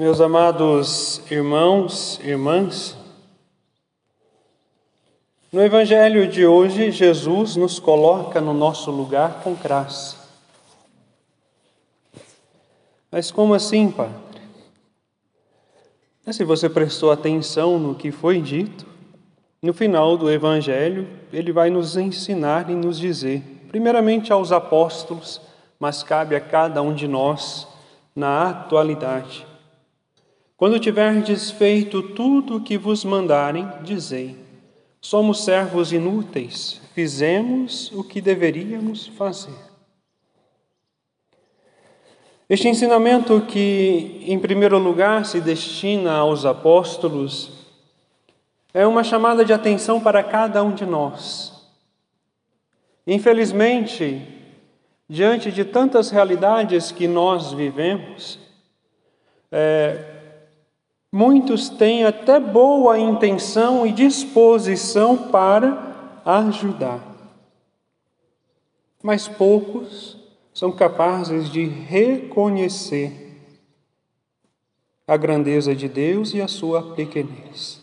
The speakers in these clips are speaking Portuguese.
Meus amados irmãos, irmãs, no Evangelho de hoje, Jesus nos coloca no nosso lugar com graça. Mas como assim, Padre? Se você prestou atenção no que foi dito, no final do Evangelho, ele vai nos ensinar e nos dizer, primeiramente aos apóstolos, mas cabe a cada um de nós na atualidade. Quando tiverdes feito tudo o que vos mandarem, dizei: somos servos inúteis, fizemos o que deveríamos fazer. Este ensinamento, que em primeiro lugar se destina aos apóstolos, é uma chamada de atenção para cada um de nós. Infelizmente, diante de tantas realidades que nós vivemos, é, muitos têm até boa intenção e disposição para ajudar, mas poucos são capazes de reconhecer a grandeza de Deus e a sua pequenez.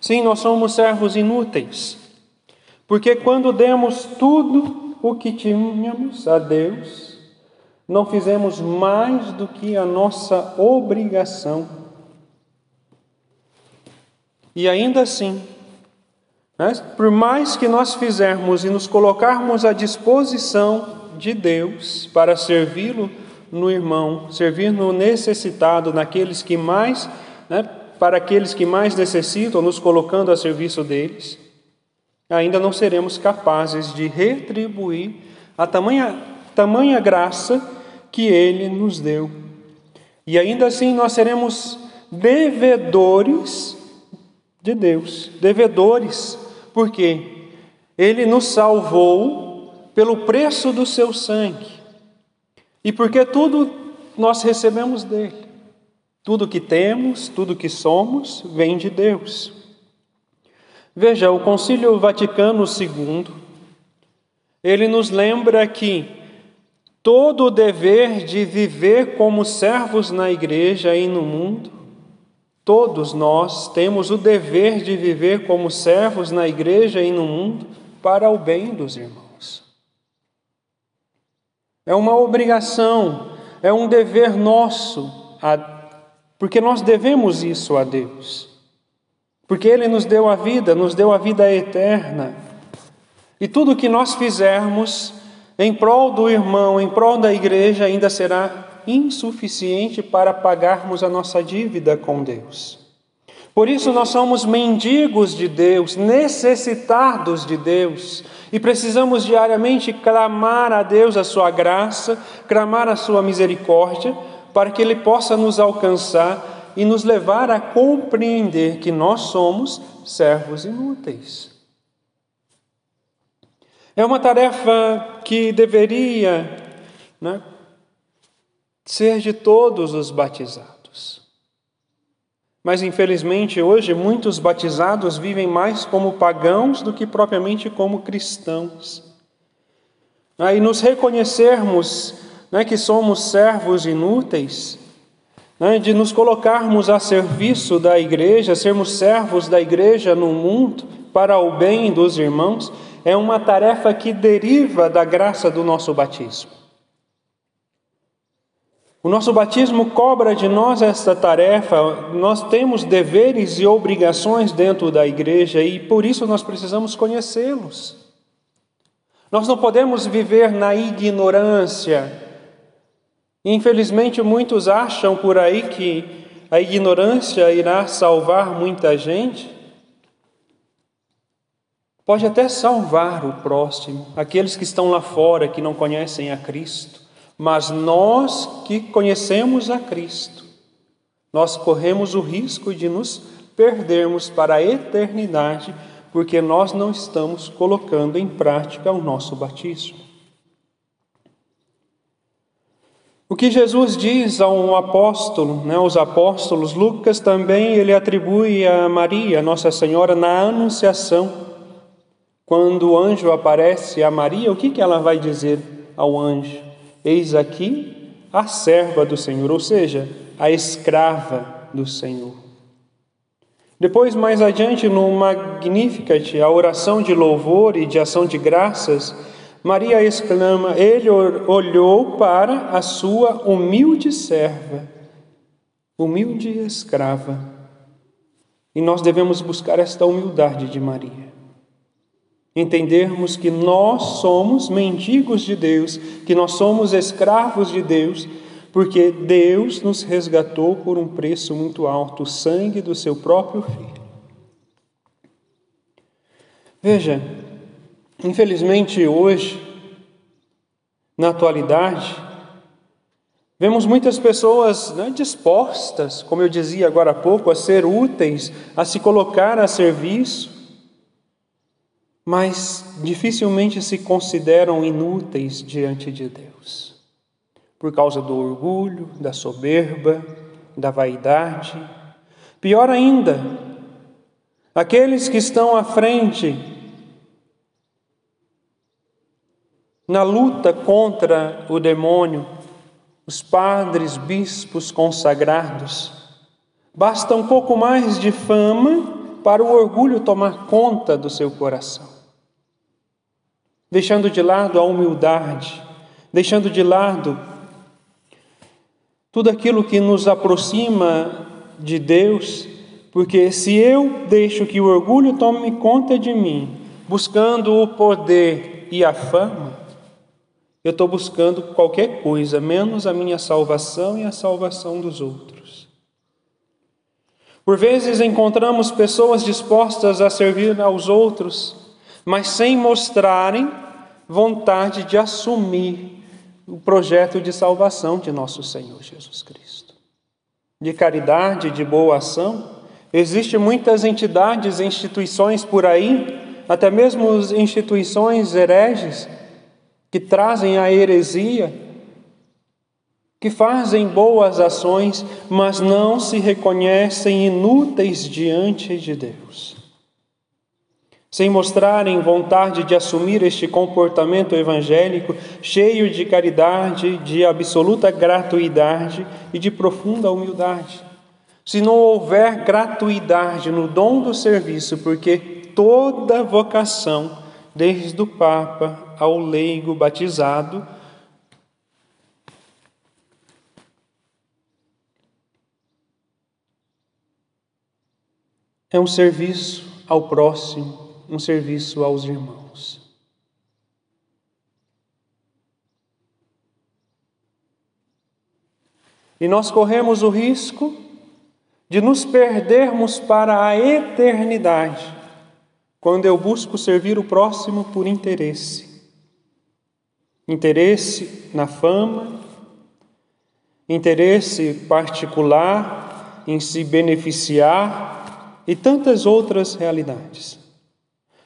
Sim, nós somos servos inúteis, porque quando demos tudo o que tínhamos a Deus, não fizemos mais do que a nossa obrigação. E ainda assim, né, por mais que nós fizermos e nos colocarmos à disposição de Deus para servi-lo no irmão, servir no necessitado, naqueles que mais, né, para aqueles que mais necessitam, nos colocando a serviço deles, ainda não seremos capazes de retribuir a tamanha, tamanha graça que Ele nos deu. E ainda assim nós seremos devedores de Deus, devedores, porque Ele nos salvou pelo preço do seu sangue e porque tudo nós recebemos dele. Tudo que temos, tudo que somos, vem de Deus. Veja, o Concílio Vaticano II, ele nos lembra que todo o dever de viver como servos na igreja e no mundo, todos nós temos o dever de viver como servos na igreja e no mundo para o bem dos irmãos. É uma obrigação, é um dever nosso, porque nós devemos isso a Deus porque Ele nos deu a vida, nos deu a vida eterna. E tudo que nós fizermos em prol do irmão, em prol da igreja, ainda será insuficiente para pagarmos a nossa dívida com Deus. Por isso, nós somos mendigos de Deus, necessitados de Deus, e precisamos diariamente clamar a Deus a Sua graça, clamar a Sua misericórdia, para que Ele possa nos alcançar e nos levar a compreender que nós somos servos inúteis. É uma tarefa que deveria né, ser de todos os batizados. Mas infelizmente hoje muitos batizados vivem mais como pagãos do que propriamente como cristãos. Aí nos reconhecermos né, que somos servos inúteis, né, de nos colocarmos a serviço da igreja, sermos servos da igreja no mundo para o bem dos irmãos, é uma tarefa que deriva da graça do nosso batismo. O nosso batismo cobra de nós esta tarefa, nós temos deveres e obrigações dentro da igreja e por isso nós precisamos conhecê-los. Nós não podemos viver na ignorância, Infelizmente, muitos acham por aí que a ignorância irá salvar muita gente. Pode até salvar o próximo, aqueles que estão lá fora que não conhecem a Cristo, mas nós que conhecemos a Cristo, nós corremos o risco de nos perdermos para a eternidade, porque nós não estamos colocando em prática o nosso batismo. O que Jesus diz a um apóstolo, né, aos apóstolos, Lucas também ele atribui a Maria, Nossa Senhora, na Anunciação. Quando o anjo aparece a Maria, o que, que ela vai dizer ao anjo? Eis aqui a serva do Senhor, ou seja, a escrava do Senhor. Depois, mais adiante, no Magnificat, a oração de louvor e de ação de graças, Maria exclama: Ele olhou para a sua humilde serva, humilde escrava. E nós devemos buscar esta humildade de Maria. Entendermos que nós somos mendigos de Deus, que nós somos escravos de Deus porque Deus nos resgatou por um preço muito alto, o sangue do seu próprio filho. Veja, infelizmente hoje, na atualidade, vemos muitas pessoas né, dispostas, como eu dizia agora há pouco, a ser úteis, a se colocar a serviço, mas dificilmente se consideram inúteis diante de Deus por causa do orgulho, da soberba, da vaidade. Pior ainda, aqueles que estão à frente na luta contra o demônio, os padres, bispos consagrados, basta um pouco mais de fama para o orgulho tomar conta do seu coração, deixando de lado a humildade, deixando de lado tudo aquilo que nos aproxima de Deus, porque se eu deixo que o orgulho tome conta de mim, buscando o poder e a fama, eu estou buscando qualquer coisa, menos a minha salvação e a salvação dos outros. Por vezes encontramos pessoas dispostas a servir aos outros, mas sem mostrarem vontade de assumir o projeto de salvação de nosso Senhor Jesus Cristo. De caridade, de boa ação, existem muitas entidades e instituições por aí, até mesmo instituições hereges, que trazem a heresia, que fazem boas ações, mas não se reconhecem inúteis diante de Deus sem mostrarem vontade de assumir este comportamento evangélico cheio de caridade, de absoluta gratuidade e de profunda humildade. Se não houver gratuidade no dom do serviço, porque toda vocação, desde o Papa ao leigo batizado, é um serviço ao próximo, um serviço aos irmãos. E nós corremos o risco de nos perdermos para a eternidade quando eu busco servir o próximo por interesse. Interesse na fama, interesse particular em se beneficiar e tantas outras realidades.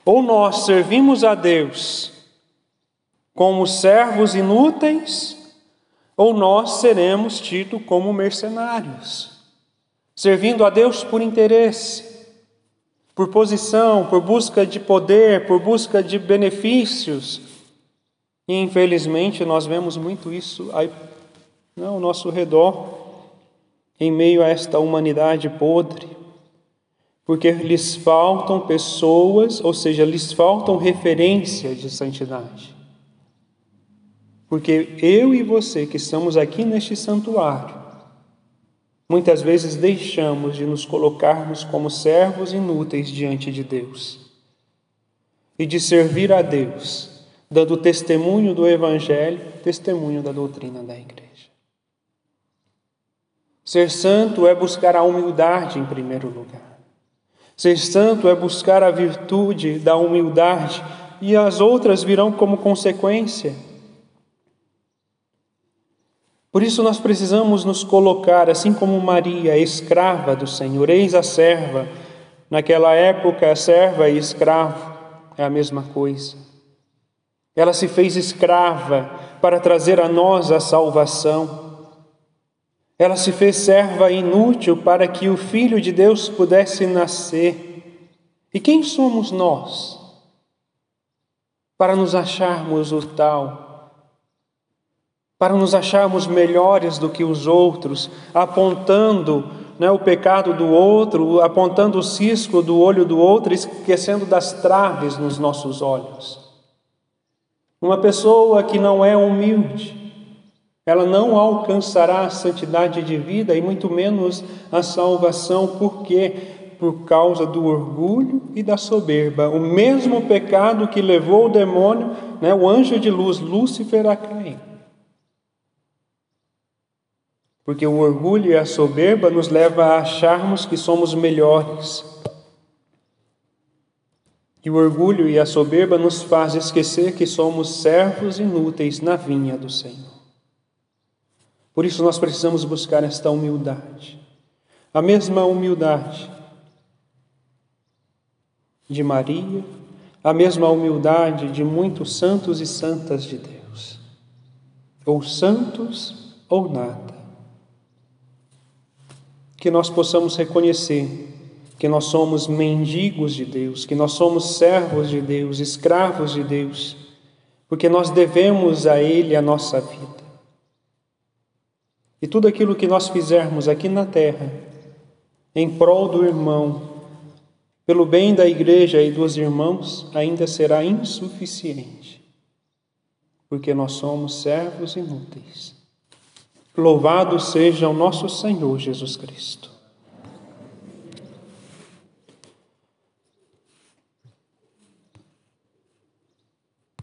Ou nós servimos a Deus como servos inúteis, ou nós seremos tidos como mercenários, servindo a Deus por interesse, por posição, por busca de poder, por busca de benefícios. E infelizmente nós vemos muito isso aí, ao nosso redor, em meio a esta humanidade podre porque lhes faltam pessoas, ou seja, lhes faltam referências de santidade. Porque eu e você que estamos aqui neste santuário, muitas vezes deixamos de nos colocarmos como servos inúteis diante de Deus e de servir a Deus, dando testemunho do Evangelho, testemunho da doutrina da Igreja. Ser santo é buscar a humildade em primeiro lugar. Ser santo é buscar a virtude da humildade e as outras virão como consequência. Por isso nós precisamos nos colocar, assim como Maria, escrava do Senhor, eis a serva. Naquela época, serva e escravo é a mesma coisa. Ela se fez escrava para trazer a nós a salvação. Ela se fez serva inútil para que o Filho de Deus pudesse nascer. E quem somos nós para nos acharmos o tal? para nos acharmos melhores do que os outros, apontando né, o pecado do outro, apontando o cisco do olho do outro, esquecendo das traves nos nossos olhos. Uma pessoa que não é humilde, ela não alcançará a santidade de vida e muito menos a salvação, porque por causa do orgulho e da soberba, o mesmo pecado que levou o demônio, né, o anjo de luz, Lúcifer, a cair. Porque o orgulho e a soberba nos leva a acharmos que somos melhores. E o orgulho e a soberba nos faz esquecer que somos servos inúteis na vinha do Senhor. Por isso nós precisamos buscar esta humildade. A mesma humildade de Maria, a mesma humildade de muitos santos e santas de Deus. Ou santos ou nada. Que nós possamos reconhecer que nós somos mendigos de Deus, que nós somos servos de Deus, escravos de Deus, porque nós devemos a Ele a nossa vida. E tudo aquilo que nós fizermos aqui na terra, em prol do irmão, pelo bem da igreja e dos irmãos, ainda será insuficiente, porque nós somos servos inúteis. Louvado seja o nosso Senhor Jesus Cristo.